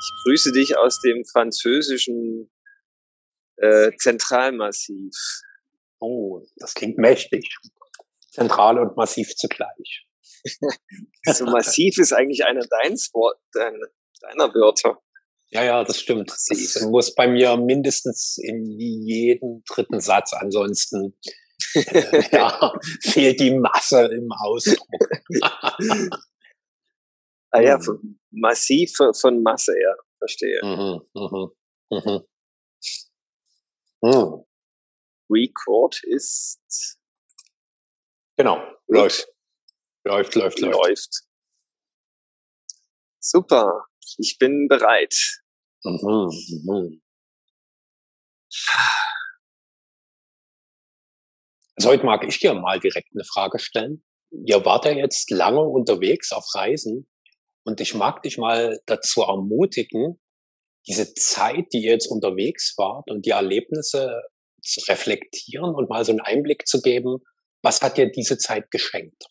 Ich grüße dich aus dem französischen äh, Zentralmassiv. Oh, das klingt mächtig. Zentral und massiv zugleich. so massiv ist eigentlich einer deins Wort, deiner, deiner Wörter. Ja, ja, das stimmt. Das muss bei mir mindestens in jedem dritten Satz. Ansonsten äh, ja, fehlt die Masse im Ausdruck. ah ja, von, massiv von Masse, ja, verstehe. Mhm, mhm, mhm. Hm. Record ist. Genau, läuft. Läuft, läuft, läuft. Läuft. Super, ich bin bereit. Mhm, mhm. Also heute mag ich dir mal direkt eine Frage stellen. Ihr wart ja jetzt lange unterwegs auf Reisen und ich mag dich mal dazu ermutigen, diese Zeit, die ihr jetzt unterwegs wart und die Erlebnisse zu reflektieren und mal so einen Einblick zu geben, was hat dir diese Zeit geschenkt?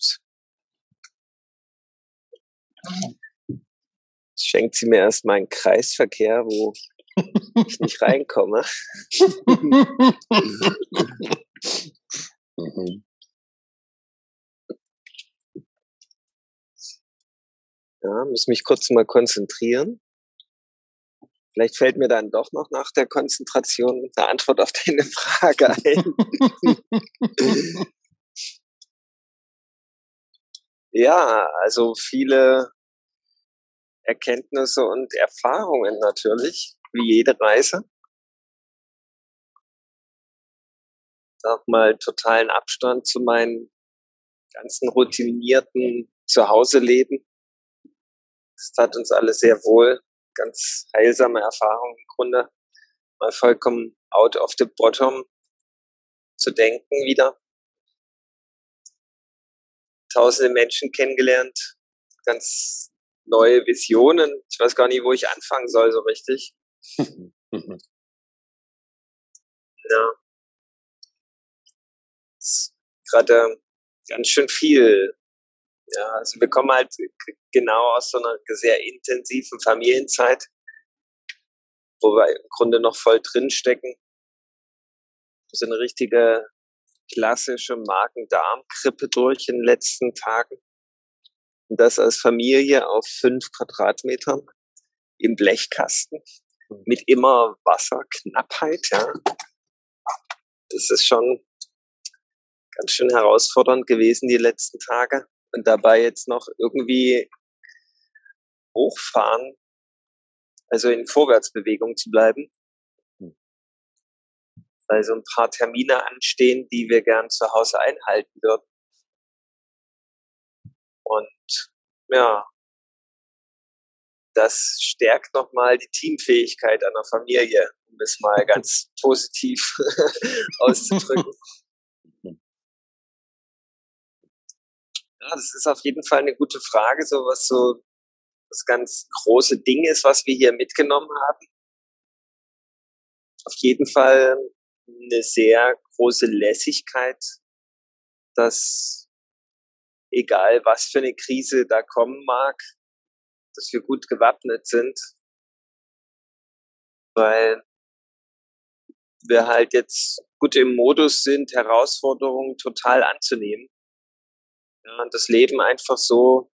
Schenkt sie mir erstmal einen Kreisverkehr, wo ich nicht reinkomme. mhm. Ja, muss mich kurz mal konzentrieren. Vielleicht fällt mir dann doch noch nach der Konzentration eine Antwort auf deine Frage ein. ja, also viele Erkenntnisse und Erfahrungen natürlich, wie jede Reise. Auch mal totalen Abstand zu meinen ganzen routinierten Zuhause-Leben. Das tat uns alle sehr wohl ganz heilsame Erfahrung im Grunde, mal vollkommen out of the bottom zu denken wieder. Tausende Menschen kennengelernt, ganz neue Visionen. Ich weiß gar nicht, wo ich anfangen soll so richtig. ja. Gerade ganz schön viel ja, also wir kommen halt genau aus so einer sehr intensiven Familienzeit, wo wir im Grunde noch voll drinstecken. So eine richtige klassische Magen-Darm-Krippe durch in den letzten Tagen. Und das als Familie auf fünf Quadratmetern im Blechkasten mit immer Wasserknappheit, ja. Das ist schon ganz schön herausfordernd gewesen die letzten Tage und dabei jetzt noch irgendwie hochfahren, also in Vorwärtsbewegung zu bleiben. Hm. Weil so ein paar Termine anstehen, die wir gern zu Hause einhalten würden. Und ja, das stärkt nochmal die Teamfähigkeit einer Familie, um es mal ganz positiv auszudrücken. Das ist auf jeden Fall eine gute Frage, so was so das ganz große Ding ist, was wir hier mitgenommen haben. Auf jeden Fall eine sehr große Lässigkeit, dass egal was für eine Krise da kommen mag, dass wir gut gewappnet sind, weil wir halt jetzt gut im Modus sind, Herausforderungen total anzunehmen ja, und das Leben einfach so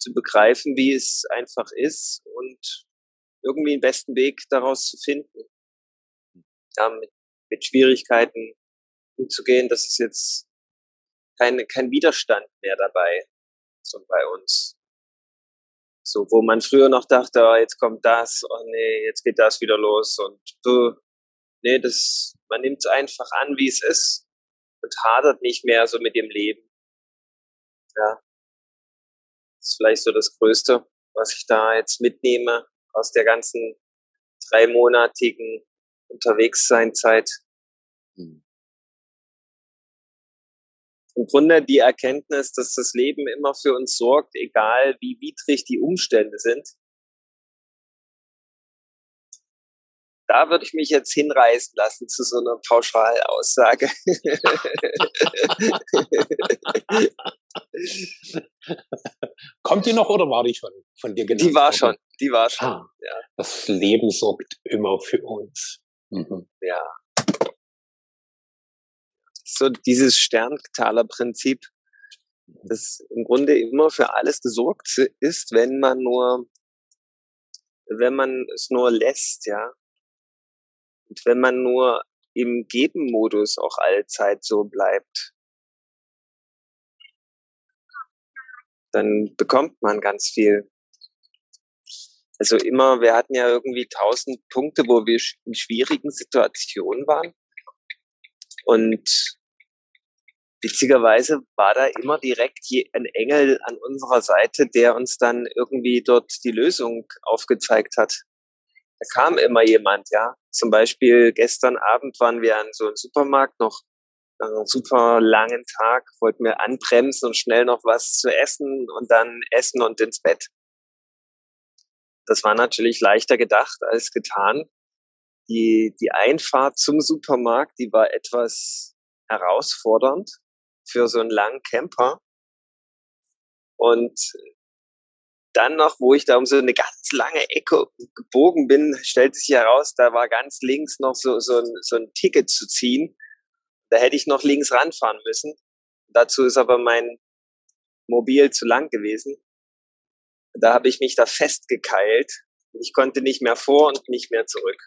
zu begreifen, wie es einfach ist und irgendwie den besten Weg daraus zu finden. Ja, mit, mit Schwierigkeiten umzugehen, das ist jetzt kein, kein Widerstand mehr dabei, so bei uns. So, wo man früher noch dachte, oh, jetzt kommt das, oh nee, jetzt geht das wieder los und uh, nee, das, man nimmt es einfach an, wie es ist und hadert nicht mehr so mit dem Leben ja, das ist vielleicht so das Größte, was ich da jetzt mitnehme aus der ganzen dreimonatigen Unterwegssein-Zeit. Mhm. Im Grunde die Erkenntnis, dass das Leben immer für uns sorgt, egal wie widrig die Umstände sind. Da würde ich mich jetzt hinreißen lassen zu so einer Pauschalaussage. Kommt die noch oder war die schon von dir genannt? Die war schon, die war schon. Ah, ja. Das Leben sorgt immer für uns. Mhm. Ja. So dieses Sterntaler-Prinzip, das im Grunde immer für alles gesorgt ist, wenn man nur, wenn man es nur lässt, ja. Und wenn man nur im Geben-Modus auch allzeit so bleibt, dann bekommt man ganz viel. Also immer, wir hatten ja irgendwie tausend Punkte, wo wir in schwierigen Situationen waren. Und witzigerweise war da immer direkt ein Engel an unserer Seite, der uns dann irgendwie dort die Lösung aufgezeigt hat. Da kam immer jemand, ja. Zum Beispiel gestern Abend waren wir an so einem Supermarkt noch einen super langen Tag, wollten wir anbremsen und schnell noch was zu essen und dann essen und ins Bett. Das war natürlich leichter gedacht als getan. Die, die Einfahrt zum Supermarkt, die war etwas herausfordernd für so einen langen Camper. Und dann noch, wo ich da um so eine ganz lange Ecke gebogen bin, stellte sich heraus, da war ganz links noch so, so, ein, so ein Ticket zu ziehen. Da hätte ich noch links ranfahren müssen. Dazu ist aber mein Mobil zu lang gewesen. Da habe ich mich da festgekeilt. Ich konnte nicht mehr vor und nicht mehr zurück.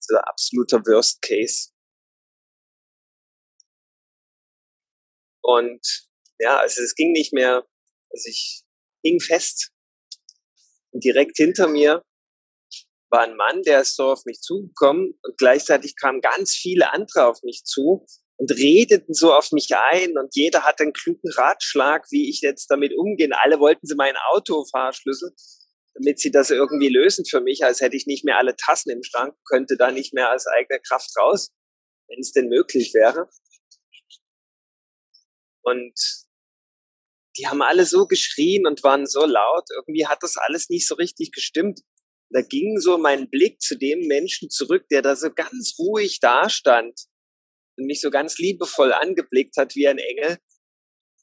So absoluter Worst Case. Und ja, also es ging nicht mehr, also ich hing fest. Und direkt hinter mir war ein Mann, der ist so auf mich zugekommen und gleichzeitig kamen ganz viele andere auf mich zu und redeten so auf mich ein und jeder hatte einen klugen Ratschlag, wie ich jetzt damit umgehen. Alle wollten sie meinen Autofahrschlüssel, damit sie das irgendwie lösen für mich, als hätte ich nicht mehr alle Tassen im Schrank, könnte da nicht mehr als eigene Kraft raus, wenn es denn möglich wäre. Und die haben alle so geschrien und waren so laut. Irgendwie hat das alles nicht so richtig gestimmt da ging so mein Blick zu dem Menschen zurück, der da so ganz ruhig dastand und mich so ganz liebevoll angeblickt hat wie ein Engel.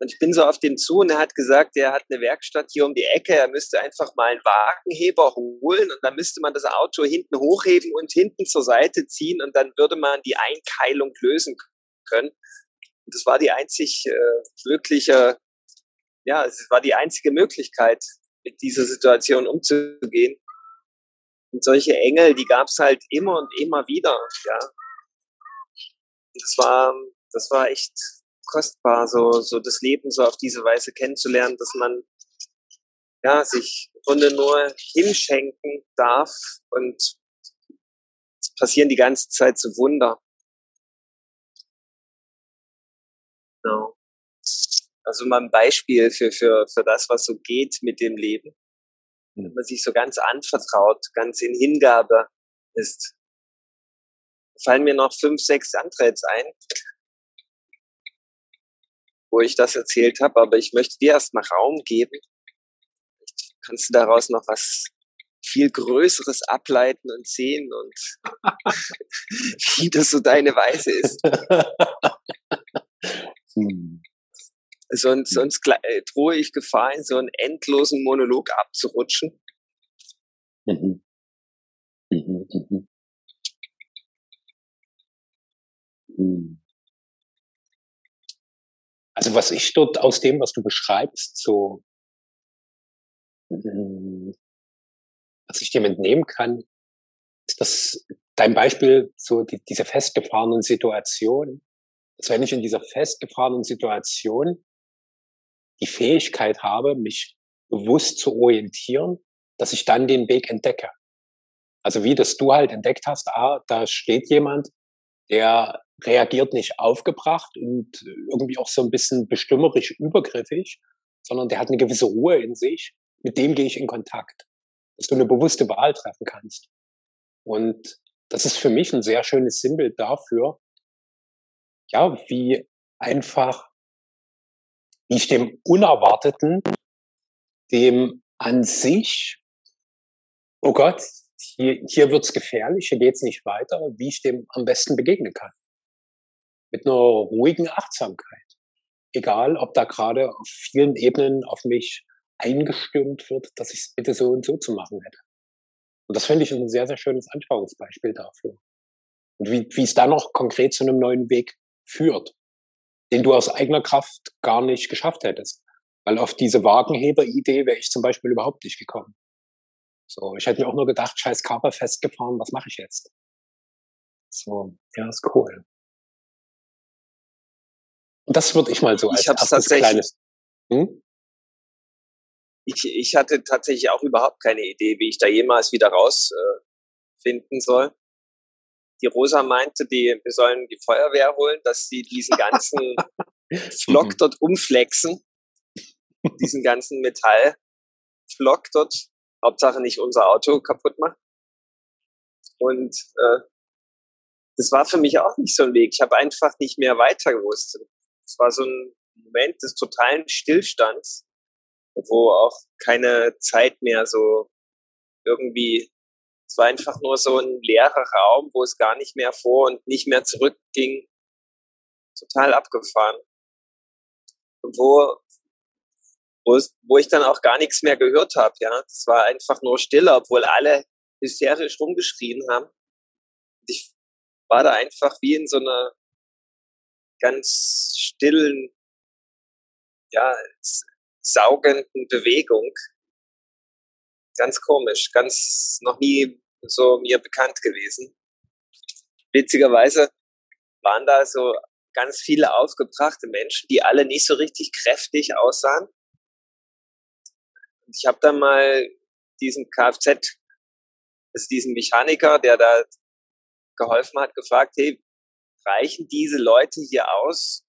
Und ich bin so auf den zu und er hat gesagt, er hat eine Werkstatt hier um die Ecke, er müsste einfach mal einen Wagenheber holen und dann müsste man das Auto hinten hochheben und hinten zur Seite ziehen und dann würde man die Einkeilung lösen können. Und das war die einzig äh, mögliche, ja, es war die einzige Möglichkeit, mit dieser Situation umzugehen. Und solche Engel, die gab's halt immer und immer wieder, ja. Das war, das war echt kostbar, so, so das Leben so auf diese Weise kennenzulernen, dass man, ja, sich im Grunde nur hinschenken darf und es passieren die ganze Zeit so Wunder. Genau. Also mal ein Beispiel für, für, für das, was so geht mit dem Leben wenn man sich so ganz anvertraut, ganz in Hingabe ist. Fallen mir noch fünf, sechs andere jetzt ein, wo ich das erzählt habe, aber ich möchte dir erstmal Raum geben. Vielleicht kannst du daraus noch was viel Größeres ableiten und sehen und wie das so deine Weise ist. Hm sonst, sonst äh, drohe ich Gefahr, in so einen endlosen Monolog abzurutschen. Mhm. Mhm, mhm. Hm. Also was ich dort aus dem, was du beschreibst, so hm, was ich dem entnehmen kann, ist dass dein Beispiel, so die, diese festgefahrenen Situationen, dass wenn ich in dieser festgefahrenen Situation die Fähigkeit habe, mich bewusst zu orientieren, dass ich dann den Weg entdecke. Also wie das du halt entdeckt hast, ah, da steht jemand, der reagiert nicht aufgebracht und irgendwie auch so ein bisschen bestimmerisch übergriffig, sondern der hat eine gewisse Ruhe in sich, mit dem gehe ich in Kontakt, dass du eine bewusste Wahl treffen kannst. Und das ist für mich ein sehr schönes Sinnbild dafür, ja, wie einfach ich dem Unerwarteten, dem an sich, oh Gott, hier, hier wird's gefährlich, hier geht's nicht weiter, wie ich dem am besten begegnen kann. Mit einer ruhigen Achtsamkeit. Egal, ob da gerade auf vielen Ebenen auf mich eingestimmt wird, dass ich es bitte so und so zu machen hätte. Und das finde ich ein sehr, sehr schönes Anschauungsbeispiel dafür. Und wie, wie es dann noch konkret zu einem neuen Weg führt, den du aus eigener Kraft gar nicht geschafft hättest. Weil auf diese Wagenheber-Idee wäre ich zum Beispiel überhaupt nicht gekommen. So, ich hätte mir auch nur gedacht, scheiß Körper festgefahren, was mache ich jetzt? So, ja, ist cool. Und das würde ich mal so als ich erstes kleines. Hm? Ich, ich hatte tatsächlich auch überhaupt keine Idee, wie ich da jemals wieder rausfinden äh, soll. Die Rosa meinte, die, wir sollen die Feuerwehr holen, dass sie diesen ganzen Flock dort umflexen, diesen ganzen Metallflock dort, Hauptsache nicht unser Auto kaputt machen. Und äh, das war für mich auch nicht so ein Weg. Ich habe einfach nicht mehr weiter gewusst. Es war so ein Moment des totalen Stillstands, wo auch keine Zeit mehr so irgendwie, es war einfach nur so ein leerer Raum, wo es gar nicht mehr vor und nicht mehr zurück ging. Total abgefahren. Und wo, wo, es, wo ich dann auch gar nichts mehr gehört habe, ja. Es war einfach nur Stille, obwohl alle hysterisch rumgeschrien haben. Und ich war da einfach wie in so einer ganz stillen, ja, saugenden Bewegung. Ganz komisch, ganz noch nie so mir bekannt gewesen. Witzigerweise waren da so ganz viele aufgebrachte Menschen, die alle nicht so richtig kräftig aussahen. Ich habe dann mal diesen Kfz, ist diesen Mechaniker, der da geholfen hat, gefragt, hey, reichen diese Leute hier aus,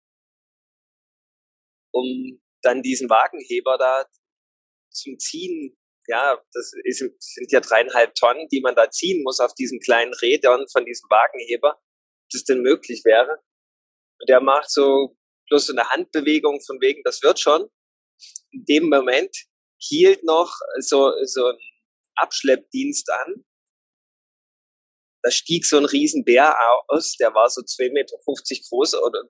um dann diesen Wagenheber da zum Ziehen, ja, das ist, sind ja dreieinhalb Tonnen, die man da ziehen muss auf diesen kleinen Rädern von diesem Wagenheber, das denn möglich wäre. Und der macht so bloß so eine Handbewegung von wegen, das wird schon. In dem Moment hielt noch so, so ein Abschleppdienst an da stieg so ein Riesenbär aus, der war so 2,50 Meter groß oder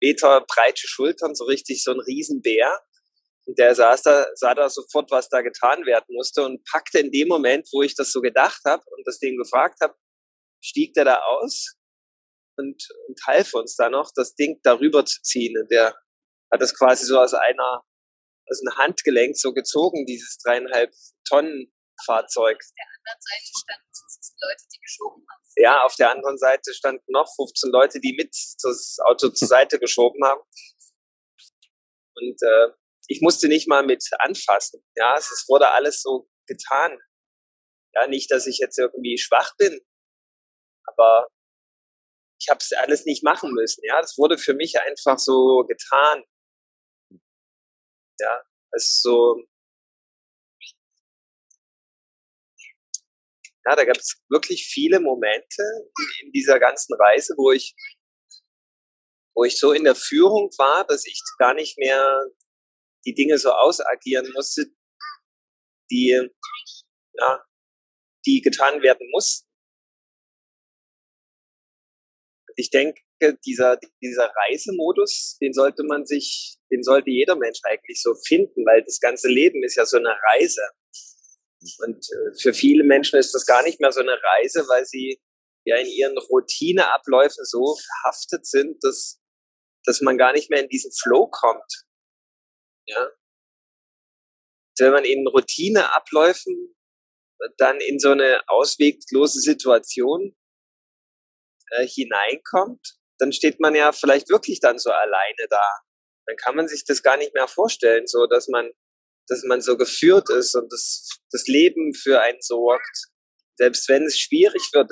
Meter breite Schultern, so richtig so ein Riesenbär. Und der saß da, sah da sofort, was da getan werden musste und packte in dem Moment, wo ich das so gedacht habe und das Ding gefragt habe, stieg der da aus und, und half uns da noch, das Ding darüber zu ziehen. Und der hat das quasi so aus einer, aus einem Handgelenk so gezogen, dieses dreieinhalb Tonnen Fahrzeug. Auf der anderen Seite standen 15 Leute, die geschoben haben. Ja, auf der anderen Seite standen noch 15 Leute, die mit das Auto zur Seite geschoben haben. Und äh, ich musste nicht mal mit anfassen. Ja, es wurde alles so getan. Ja, nicht, dass ich jetzt irgendwie schwach bin, aber ich habe es alles nicht machen müssen. Ja, das wurde für mich einfach so getan. Ja, es ist so Ja, da gab es wirklich viele Momente in, in, dieser ganzen Reise, wo ich, wo ich so in der Führung war, dass ich gar nicht mehr die Dinge so ausagieren musste, die, ja, die getan werden mussten. Ich denke, dieser, dieser Reisemodus, den sollte man sich, den sollte jeder Mensch eigentlich so finden, weil das ganze Leben ist ja so eine Reise. Und äh, für viele Menschen ist das gar nicht mehr so eine Reise, weil sie ja in ihren Routineabläufen so verhaftet sind, dass, dass man gar nicht mehr in diesen Flow kommt. Ja. Wenn man in Routineabläufen dann in so eine ausweglose Situation äh, hineinkommt, dann steht man ja vielleicht wirklich dann so alleine da. Dann kann man sich das gar nicht mehr vorstellen, so dass man dass man so geführt ist und das, das Leben für einen sorgt. Selbst wenn es schwierig wird,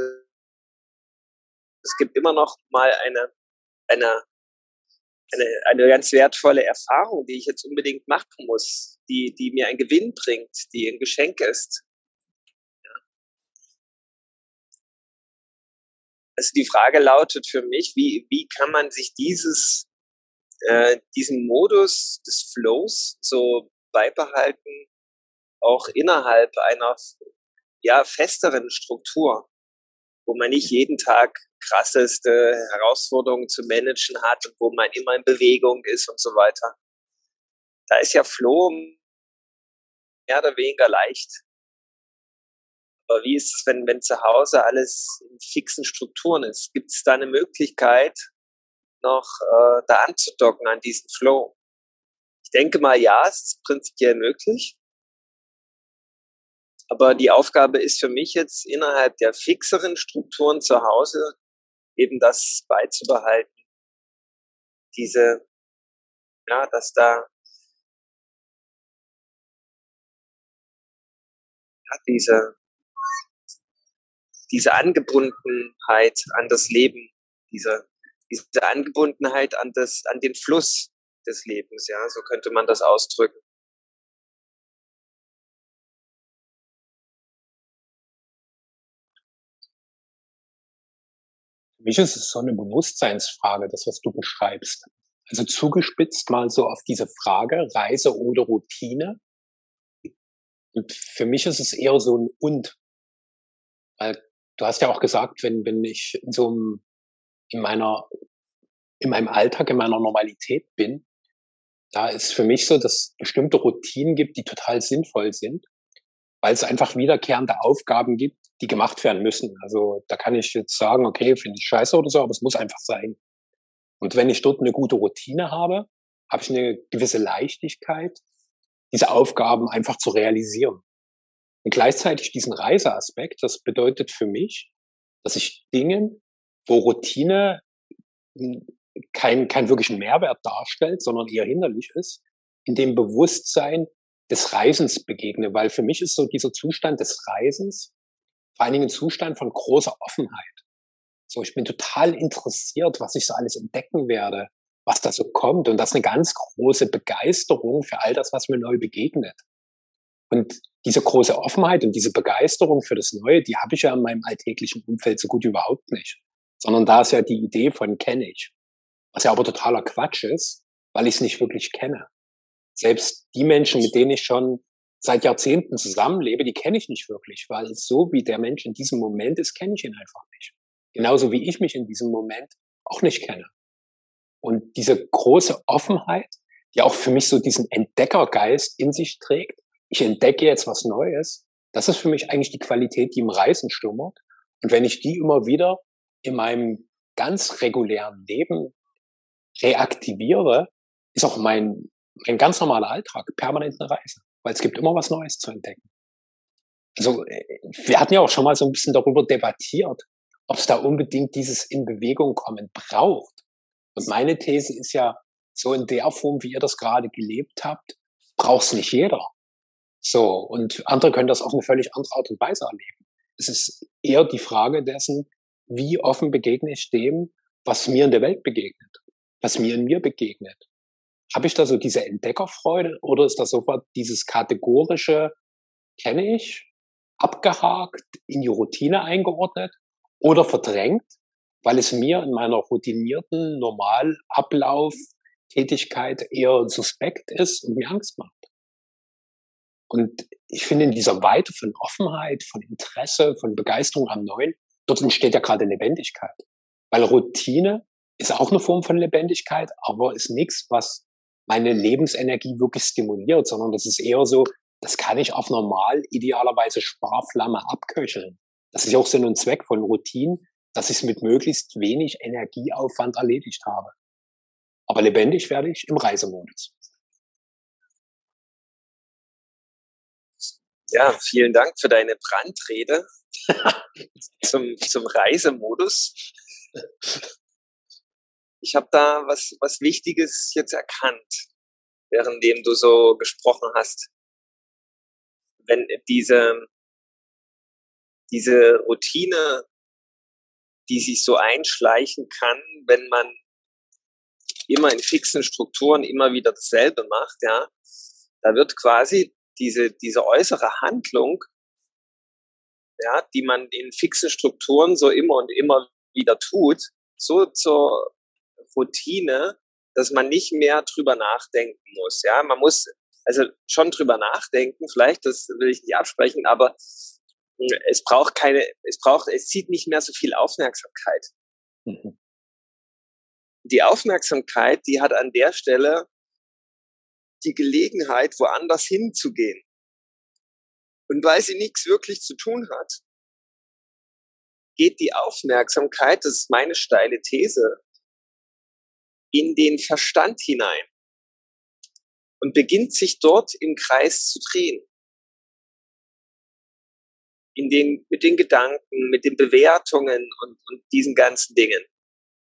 es gibt immer noch mal eine, eine, eine, eine ganz wertvolle Erfahrung, die ich jetzt unbedingt machen muss, die, die mir einen Gewinn bringt, die ein Geschenk ist. Also die Frage lautet für mich, wie, wie kann man sich dieses, äh, diesen Modus des Flows so beibehalten, auch innerhalb einer ja, festeren Struktur, wo man nicht jeden Tag krasseste Herausforderungen zu managen hat und wo man immer in Bewegung ist und so weiter. da ist ja Flow mehr oder weniger leicht. Aber wie ist es, wenn, wenn zu Hause alles in fixen Strukturen ist? Gibt es da eine Möglichkeit, noch äh, da anzudocken an diesen Flow? Ich denke mal, ja, es ist prinzipiell möglich. Aber die Aufgabe ist für mich jetzt innerhalb der fixeren Strukturen zu Hause eben das beizubehalten. Diese, ja, dass da ja, diese, diese Angebundenheit an das Leben, diese, diese Angebundenheit an das, an den Fluss des Lebens, ja, so könnte man das ausdrücken. Mich ist es so eine Bewusstseinsfrage, das, was du beschreibst. Also zugespitzt mal so auf diese Frage, Reise oder Routine. Und für mich ist es eher so ein Und. Weil du hast ja auch gesagt, wenn, wenn ich in so einem, in meiner, in meinem Alltag, in meiner Normalität bin, da ist für mich so, dass es bestimmte Routinen gibt, die total sinnvoll sind, weil es einfach wiederkehrende Aufgaben gibt, die gemacht werden müssen. Also da kann ich jetzt sagen, okay, finde ich scheiße oder so, aber es muss einfach sein. Und wenn ich dort eine gute Routine habe, habe ich eine gewisse Leichtigkeit, diese Aufgaben einfach zu realisieren. Und gleichzeitig diesen Reiseaspekt, das bedeutet für mich, dass ich Dingen, wo Routine kein, kein wirklichen Mehrwert darstellt, sondern eher hinderlich ist, in dem Bewusstsein des Reisens begegne. Weil für mich ist so dieser Zustand des Reisens vor allen Dingen ein Zustand von großer Offenheit. So, ich bin total interessiert, was ich so alles entdecken werde, was da so kommt. Und das ist eine ganz große Begeisterung für all das, was mir neu begegnet. Und diese große Offenheit und diese Begeisterung für das Neue, die habe ich ja in meinem alltäglichen Umfeld so gut überhaupt nicht. Sondern da ist ja die Idee von kenne ich. Was ja aber totaler Quatsch ist, weil ich es nicht wirklich kenne. Selbst die Menschen, mit denen ich schon seit Jahrzehnten zusammenlebe, die kenne ich nicht wirklich, weil so wie der Mensch in diesem Moment ist, kenne ich ihn einfach nicht. Genauso wie ich mich in diesem Moment auch nicht kenne. Und diese große Offenheit, die auch für mich so diesen Entdeckergeist in sich trägt, ich entdecke jetzt was Neues, das ist für mich eigentlich die Qualität, die im Reisen stummert. Und wenn ich die immer wieder in meinem ganz regulären Leben reaktiviere, ist auch mein, mein ganz normaler Alltag permanent eine Reise weil es gibt immer was Neues zu entdecken. Also äh, wir hatten ja auch schon mal so ein bisschen darüber debattiert, ob es da unbedingt dieses in Bewegung kommen braucht. Und meine These ist ja, so in der Form, wie ihr das gerade gelebt habt, braucht es nicht jeder. So, und andere können das auf eine völlig andere Art und Weise erleben. Es ist eher die Frage dessen, wie offen begegne ich dem, was mir in der Welt begegnet, was mir in mir begegnet. Habe ich da so diese Entdeckerfreude oder ist das sofort dieses kategorische, kenne ich, abgehakt, in die Routine eingeordnet oder verdrängt, weil es mir in meiner routinierten Normalablauf Tätigkeit eher suspekt ist und mir Angst macht. Und ich finde in dieser Weite von Offenheit, von Interesse, von Begeisterung am Neuen, dort entsteht ja gerade Lebendigkeit. Weil Routine ist auch eine Form von Lebendigkeit, aber ist nichts, was meine Lebensenergie wirklich stimuliert, sondern das ist eher so, das kann ich auf normal idealerweise Sparflamme abköcheln. Das ist auch Sinn und Zweck von Routinen, dass ich es mit möglichst wenig Energieaufwand erledigt habe. Aber lebendig werde ich im Reisemodus. Ja, vielen Dank für deine Brandrede zum, zum Reisemodus ich habe da was, was Wichtiges jetzt erkannt, währenddem du so gesprochen hast. Wenn diese, diese Routine, die sich so einschleichen kann, wenn man immer in fixen Strukturen immer wieder dasselbe macht, ja, da wird quasi diese, diese äußere Handlung, ja, die man in fixen Strukturen so immer und immer wieder tut, so zur Routine, dass man nicht mehr drüber nachdenken muss. Ja, man muss also schon drüber nachdenken, vielleicht, das will ich nicht absprechen, aber hm, es braucht keine, es braucht, es zieht nicht mehr so viel Aufmerksamkeit. Mhm. Die Aufmerksamkeit, die hat an der Stelle die Gelegenheit, woanders hinzugehen. Und weil sie nichts wirklich zu tun hat, geht die Aufmerksamkeit, das ist meine steile These, in den Verstand hinein und beginnt sich dort im Kreis zu drehen. In den, mit den Gedanken, mit den Bewertungen und, und diesen ganzen Dingen.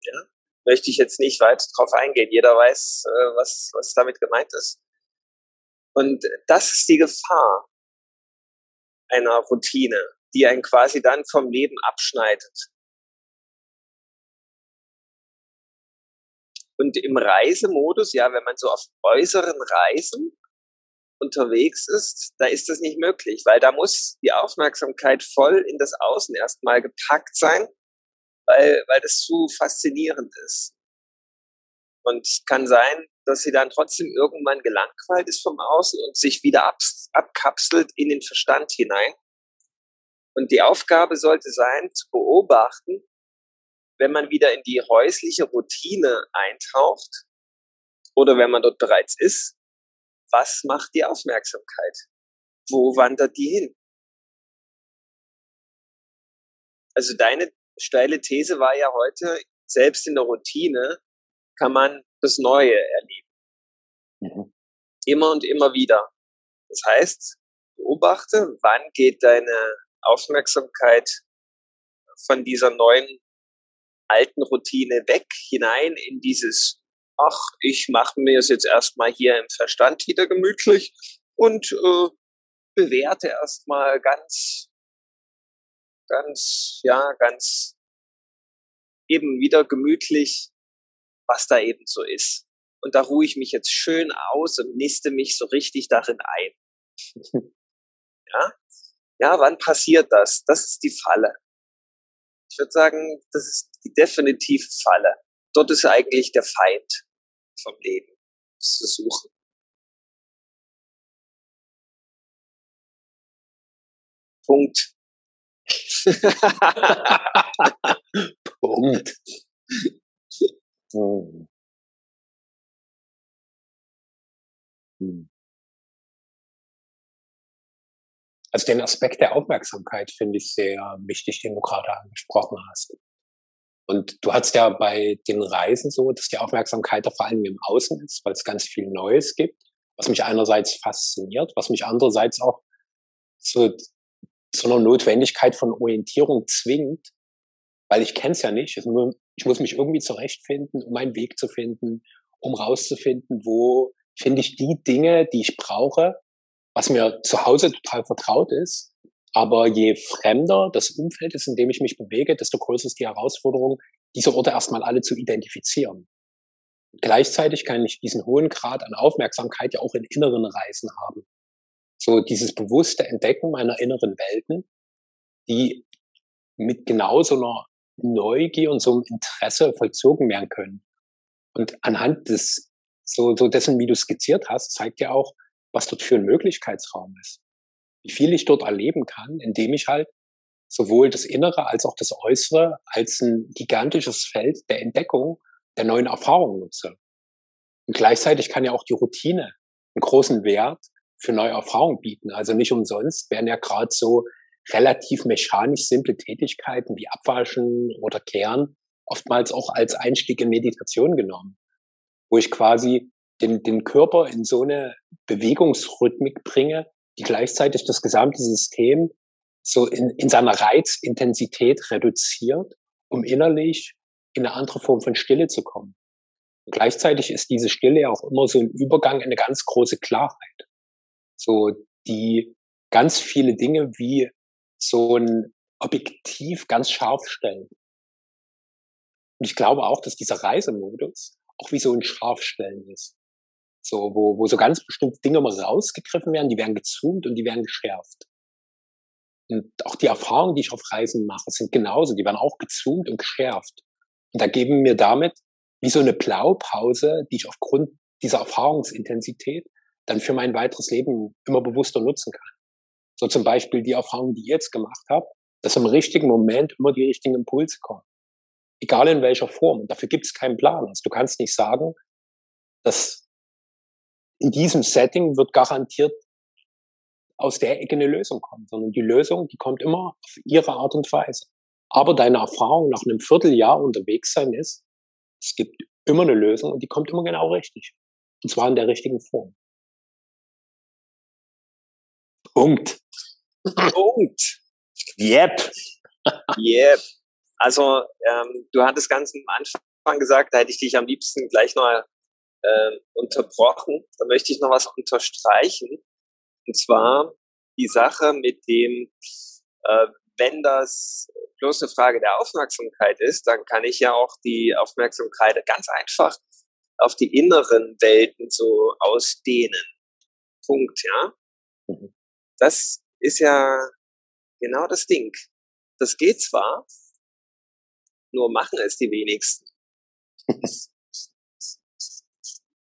Ja? Möchte ich jetzt nicht weiter drauf eingehen. Jeder weiß, äh, was, was damit gemeint ist. Und das ist die Gefahr einer Routine, die einen quasi dann vom Leben abschneidet. Und im Reisemodus, ja, wenn man so auf äußeren Reisen unterwegs ist, da ist das nicht möglich, weil da muss die Aufmerksamkeit voll in das Außen erstmal gepackt sein, weil, weil das zu faszinierend ist. Und kann sein, dass sie dann trotzdem irgendwann gelangweilt ist vom Außen und sich wieder ab, abkapselt in den Verstand hinein. Und die Aufgabe sollte sein, zu beobachten, wenn man wieder in die häusliche Routine eintaucht oder wenn man dort bereits ist, was macht die Aufmerksamkeit? Wo wandert die hin? Also deine steile These war ja heute, selbst in der Routine kann man das Neue erleben. Mhm. Immer und immer wieder. Das heißt, beobachte, wann geht deine Aufmerksamkeit von dieser neuen alten Routine weg, hinein in dieses, ach, ich mache mir es jetzt erstmal hier im Verstand wieder gemütlich und äh, bewerte erstmal ganz, ganz, ja, ganz eben wieder gemütlich, was da eben so ist. Und da ruhe ich mich jetzt schön aus und niste mich so richtig darin ein. ja? Ja, wann passiert das? Das ist die Falle. Ich würde sagen, das ist die definitive Falle. Dort ist eigentlich der Feind vom Leben zu suchen. Punkt. Punkt. Hm. Hm. Also den Aspekt der Aufmerksamkeit finde ich sehr wichtig, den du gerade angesprochen hast. Und du hast ja bei den Reisen so, dass die Aufmerksamkeit da vor allem im Außen ist, weil es ganz viel Neues gibt, was mich einerseits fasziniert, was mich andererseits auch zu, zu einer Notwendigkeit von Orientierung zwingt, weil ich kenne es ja nicht. Ich muss mich irgendwie zurechtfinden, um einen Weg zu finden, um rauszufinden, wo finde ich die Dinge, die ich brauche, was mir zu Hause total vertraut ist. Aber je fremder das Umfeld ist, in dem ich mich bewege, desto größer ist die Herausforderung, diese Orte erstmal alle zu identifizieren. Gleichzeitig kann ich diesen hohen Grad an Aufmerksamkeit ja auch in inneren Reisen haben. So dieses bewusste Entdecken meiner inneren Welten, die mit genau so einer Neugier und so einem Interesse vollzogen werden können. Und anhand des, so, so dessen, wie du skizziert hast, zeigt ja auch, was dort für ein Möglichkeitsraum ist. Wie viel ich dort erleben kann, indem ich halt sowohl das Innere als auch das Äußere als ein gigantisches Feld der Entdeckung der neuen Erfahrungen nutze. Und gleichzeitig kann ja auch die Routine einen großen Wert für neue Erfahrungen bieten. Also nicht umsonst werden ja gerade so relativ mechanisch simple Tätigkeiten wie Abwaschen oder Kehren oftmals auch als Einstieg in Meditation genommen, wo ich quasi den, den Körper in so eine Bewegungsrhythmik bringe, die gleichzeitig das gesamte System so in, in seiner Reizintensität reduziert, um innerlich in eine andere Form von Stille zu kommen. Und gleichzeitig ist diese Stille ja auch immer so ein Übergang in eine ganz große Klarheit. So, die ganz viele Dinge wie so ein Objektiv ganz scharf stellen. Und ich glaube auch, dass dieser Reisemodus auch wie so ein Scharfstellen ist. So, wo, wo so ganz bestimmte Dinge mal rausgegriffen werden, die werden gezoomt und die werden geschärft. Und auch die Erfahrungen, die ich auf Reisen mache, sind genauso. Die werden auch gezoomt und geschärft. Und da geben mir damit wie so eine Blaupause, die ich aufgrund dieser Erfahrungsintensität dann für mein weiteres Leben immer bewusster nutzen kann. So zum Beispiel die Erfahrung, die ich jetzt gemacht habe, dass im richtigen Moment immer die richtigen Impulse kommen. Egal in welcher Form. Dafür gibt es keinen Plan. Also du kannst nicht sagen, dass in diesem Setting wird garantiert aus der Ecke eine Lösung kommen, sondern die Lösung, die kommt immer auf ihre Art und Weise. Aber deine Erfahrung nach einem Vierteljahr unterwegs sein ist, es gibt immer eine Lösung und die kommt immer genau richtig. Und zwar in der richtigen Form. Punkt. Punkt. Yep. yep. Also, ähm, du hattest ganz am Anfang gesagt, da hätte ich dich am liebsten gleich noch äh, unterbrochen. Da möchte ich noch was unterstreichen. Und zwar die Sache mit dem, äh, wenn das bloß eine Frage der Aufmerksamkeit ist, dann kann ich ja auch die Aufmerksamkeit ganz einfach auf die inneren Welten so ausdehnen. Punkt, ja. Mhm. Das ist ja genau das Ding. Das geht zwar, nur machen es die wenigsten.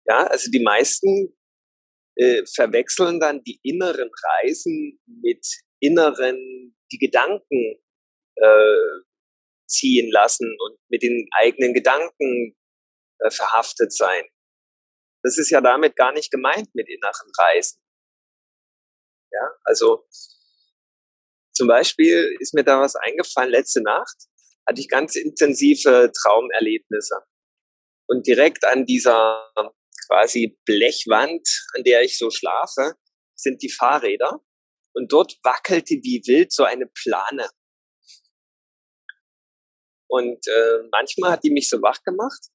ja, also die meisten äh, verwechseln dann die inneren Reisen mit inneren, die Gedanken äh, ziehen lassen und mit den eigenen Gedanken äh, verhaftet sein. Das ist ja damit gar nicht gemeint mit inneren Reisen. Ja, also zum Beispiel ist mir da was eingefallen. Letzte Nacht hatte ich ganz intensive Traumerlebnisse. Und direkt an dieser quasi Blechwand, an der ich so schlafe, sind die Fahrräder. Und dort wackelte wie wild so eine Plane. Und äh, manchmal hat die mich so wach gemacht.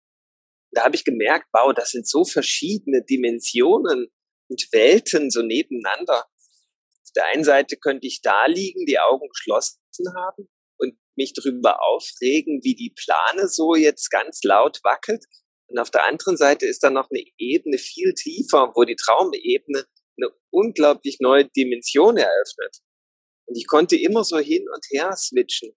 Da habe ich gemerkt, wow, das sind so verschiedene Dimensionen und Welten so nebeneinander. Auf der einen Seite könnte ich da liegen, die Augen geschlossen haben und mich darüber aufregen, wie die Plane so jetzt ganz laut wackelt. Und auf der anderen Seite ist dann noch eine Ebene viel tiefer, wo die Traumebene eine unglaublich neue Dimension eröffnet. Und ich konnte immer so hin und her switchen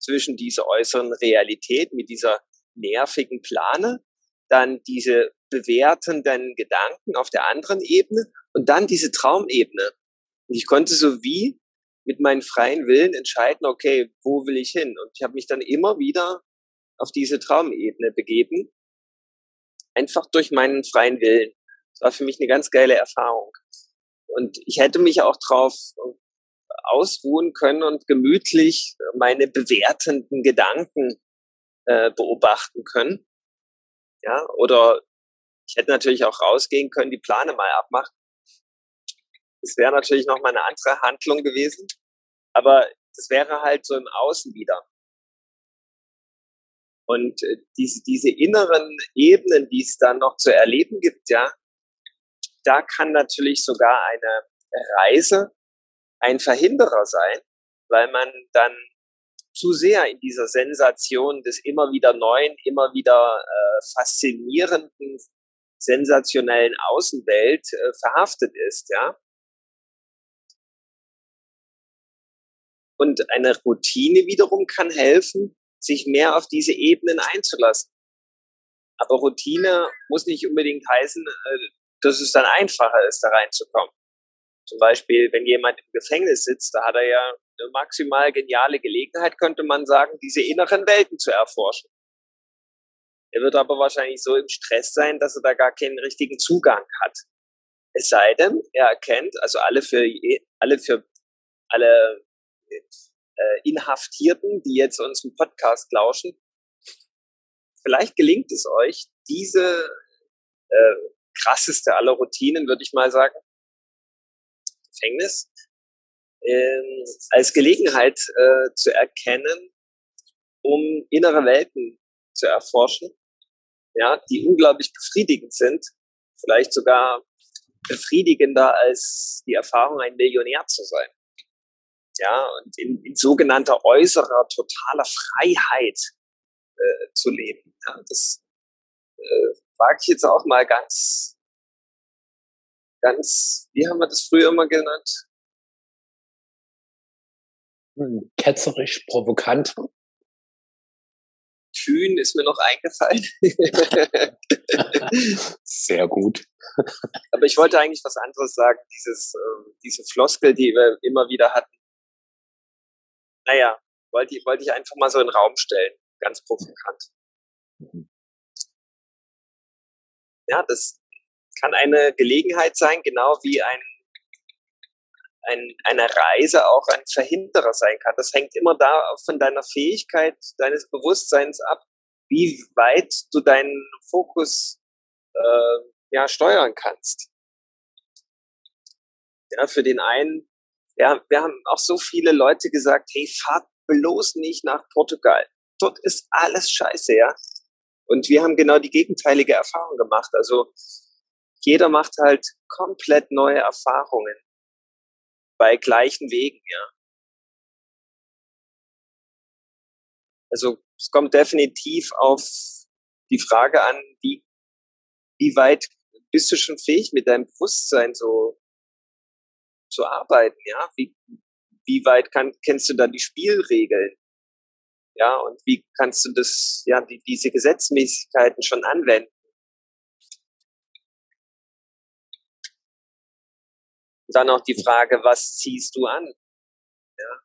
zwischen dieser äußeren Realität mit dieser nervigen Plane, dann diese bewertenden Gedanken auf der anderen Ebene und dann diese Traumebene. Und ich konnte so wie mit meinem freien Willen entscheiden, okay, wo will ich hin? Und ich habe mich dann immer wieder auf diese Traumebene begeben, einfach durch meinen freien Willen. Das war für mich eine ganz geile Erfahrung. Und ich hätte mich auch drauf ausruhen können und gemütlich meine bewertenden Gedanken äh, beobachten können. Ja, oder ich hätte natürlich auch rausgehen können, die Plane mal abmachen. Das wäre natürlich noch mal eine andere Handlung gewesen, aber das wäre halt so im Außen wieder. Und äh, diese, diese inneren Ebenen, die es dann noch zu erleben gibt, ja, da kann natürlich sogar eine Reise ein Verhinderer sein, weil man dann zu sehr in dieser Sensation des immer wieder neuen, immer wieder äh, faszinierenden, sensationellen Außenwelt äh, verhaftet ist, ja. Und eine Routine wiederum kann helfen, sich mehr auf diese Ebenen einzulassen. Aber Routine muss nicht unbedingt heißen, äh, dass es dann einfacher ist, da reinzukommen. Zum Beispiel, wenn jemand im Gefängnis sitzt, da hat er ja eine maximal geniale Gelegenheit, könnte man sagen, diese inneren Welten zu erforschen. Er wird aber wahrscheinlich so im Stress sein, dass er da gar keinen richtigen Zugang hat. Es sei denn, er erkennt, also alle für alle für alle äh, Inhaftierten, die jetzt unseren Podcast lauschen, vielleicht gelingt es euch, diese äh, krasseste aller Routinen, würde ich mal sagen, Gefängnis äh, als Gelegenheit äh, zu erkennen, um innere Welten zu erforschen, ja, die unglaublich befriedigend sind, vielleicht sogar befriedigender als die Erfahrung, ein Millionär zu sein. Ja, und in, in sogenannter äußerer, totaler Freiheit äh, zu leben. Ja, das äh, wage ich jetzt auch mal ganz ganz, wie haben wir das früher immer genannt? Hm, ketzerisch, provokant. Kühn ist mir noch eingefallen. Sehr gut. Aber ich wollte eigentlich was anderes sagen, dieses, äh, diese Floskel, die wir immer wieder hatten. Naja, wollte ich, wollte ich einfach mal so in den Raum stellen, ganz provokant. Ja, das kann eine Gelegenheit sein, genau wie ein, ein, eine Reise auch ein Verhinderer sein kann. Das hängt immer da von deiner Fähigkeit, deines Bewusstseins ab, wie weit du deinen Fokus äh, ja, steuern kannst. Ja, für den einen, ja, wir haben auch so viele Leute gesagt, hey, fahrt bloß nicht nach Portugal. Dort ist alles scheiße, ja. Und wir haben genau die gegenteilige Erfahrung gemacht. Also jeder macht halt komplett neue Erfahrungen bei gleichen Wegen, ja. Also es kommt definitiv auf die Frage an, wie, wie weit bist du schon fähig, mit deinem Bewusstsein so zu arbeiten, ja? Wie, wie weit kann, kennst du da die Spielregeln? Ja, und wie kannst du das, ja, die, diese Gesetzmäßigkeiten schon anwenden? Und dann auch die Frage, was ziehst du an? Ja.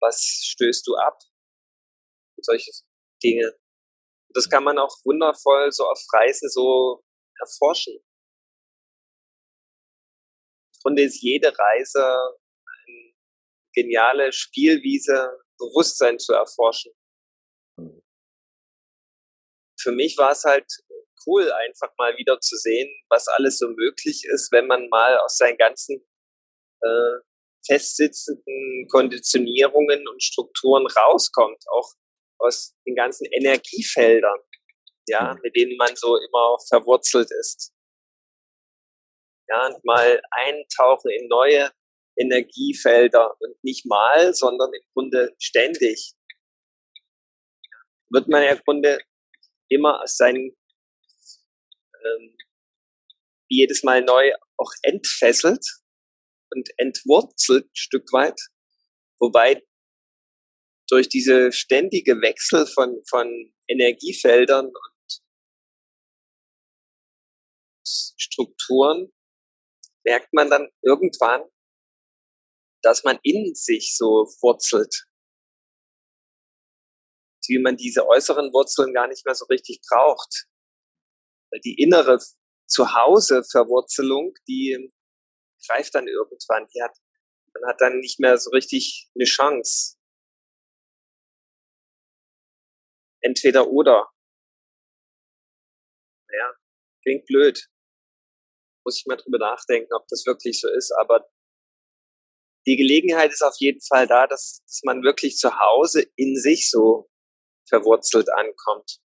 Was stößt du ab? Und solche Dinge. Und das kann man auch wundervoll so auf Reisen so erforschen. Und ist jede Reise eine geniale Spielwiese, Bewusstsein zu erforschen. Mhm. Für mich war es halt cool, einfach mal wieder zu sehen, was alles so möglich ist, wenn man mal aus seinen ganzen äh, festsitzenden Konditionierungen und Strukturen rauskommt, auch aus den ganzen Energiefeldern, ja, mhm. mit denen man so immer verwurzelt ist. Ja, und mal eintauchen in neue Energiefelder und nicht mal, sondern im Grunde ständig. Wird man ja im Grunde immer aus seinen ähm, jedes Mal neu auch entfesselt und entwurzelt ein Stück weit. Wobei durch diese ständige Wechsel von, von Energiefeldern und Strukturen merkt man dann irgendwann, dass man in sich so wurzelt. Wie man diese äußeren Wurzeln gar nicht mehr so richtig braucht die innere Zuhause-Verwurzelung, die greift dann irgendwann. Die hat, man hat dann nicht mehr so richtig eine Chance. Entweder oder. Ja, klingt blöd. Muss ich mal drüber nachdenken, ob das wirklich so ist, aber die Gelegenheit ist auf jeden Fall da, dass, dass man wirklich zu Hause in sich so verwurzelt ankommt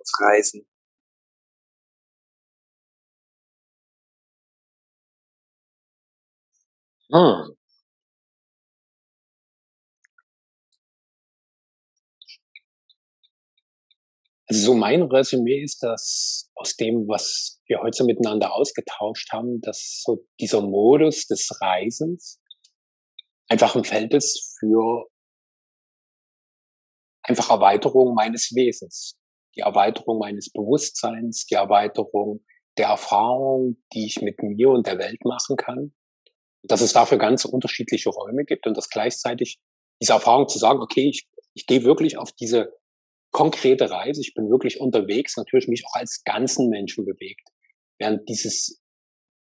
auf Reisen. Hm. Also so mein Resümee ist, dass aus dem, was wir heute miteinander ausgetauscht haben, dass so dieser Modus des Reisens einfach ein Feld ist für einfach Erweiterung meines Wesens die Erweiterung meines Bewusstseins, die Erweiterung der Erfahrung, die ich mit mir und der Welt machen kann. Dass es dafür ganz unterschiedliche Räume gibt und dass gleichzeitig diese Erfahrung zu sagen, okay, ich, ich gehe wirklich auf diese konkrete Reise, ich bin wirklich unterwegs, natürlich mich auch als ganzen Menschen bewegt. Während dieses,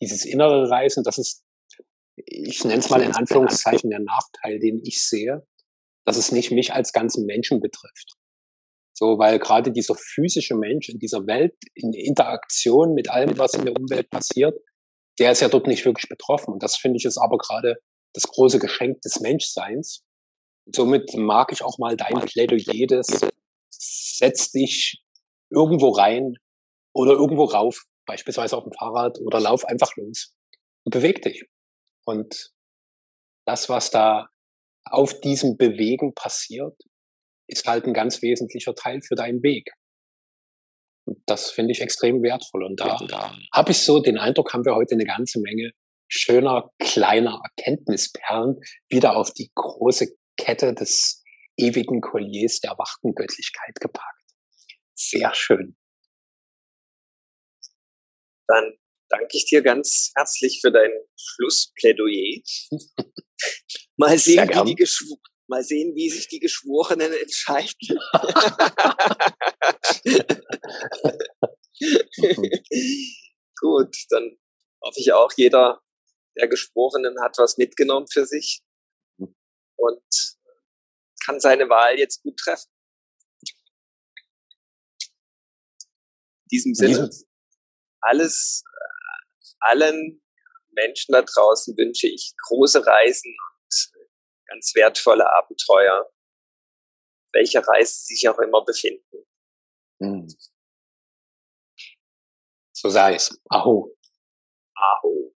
dieses innere Reisen, das ist, ich nenne es mal in Anführungszeichen der Nachteil, den ich sehe, dass es nicht mich als ganzen Menschen betrifft. So, weil gerade dieser physische Mensch in dieser Welt, in Interaktion mit allem, was in der Umwelt passiert, der ist ja dort nicht wirklich betroffen. Und das finde ich ist aber gerade das große Geschenk des Menschseins. Somit mag ich auch mal dein Plädoyer des, setz dich irgendwo rein oder irgendwo rauf, beispielsweise auf dem Fahrrad oder lauf einfach los und beweg dich. Und das, was da auf diesem Bewegen passiert, ist halt ein ganz wesentlicher Teil für deinen Weg. Und das finde ich extrem wertvoll. Und da, da habe ich so den Eindruck, haben wir heute eine ganze Menge schöner, kleiner Erkenntnisperlen wieder auf die große Kette des ewigen Colliers der erwachten Göttlichkeit gepackt. Sehr schön. Dann danke ich dir ganz herzlich für dein Schlussplädoyer. Mal sehen, wie die, Mal sehen, wie sich die Geschworenen entscheiden. Gut, dann hoffe ich auch, jeder der Geschworenen hat was mitgenommen für sich und kann seine Wahl jetzt gut treffen. In diesem Sinne, alles, allen Menschen da draußen wünsche ich große Reisen und ganz wertvolle Abenteuer, welche Reise sich auch immer befinden. Hm. So sei es. Aho. Aho.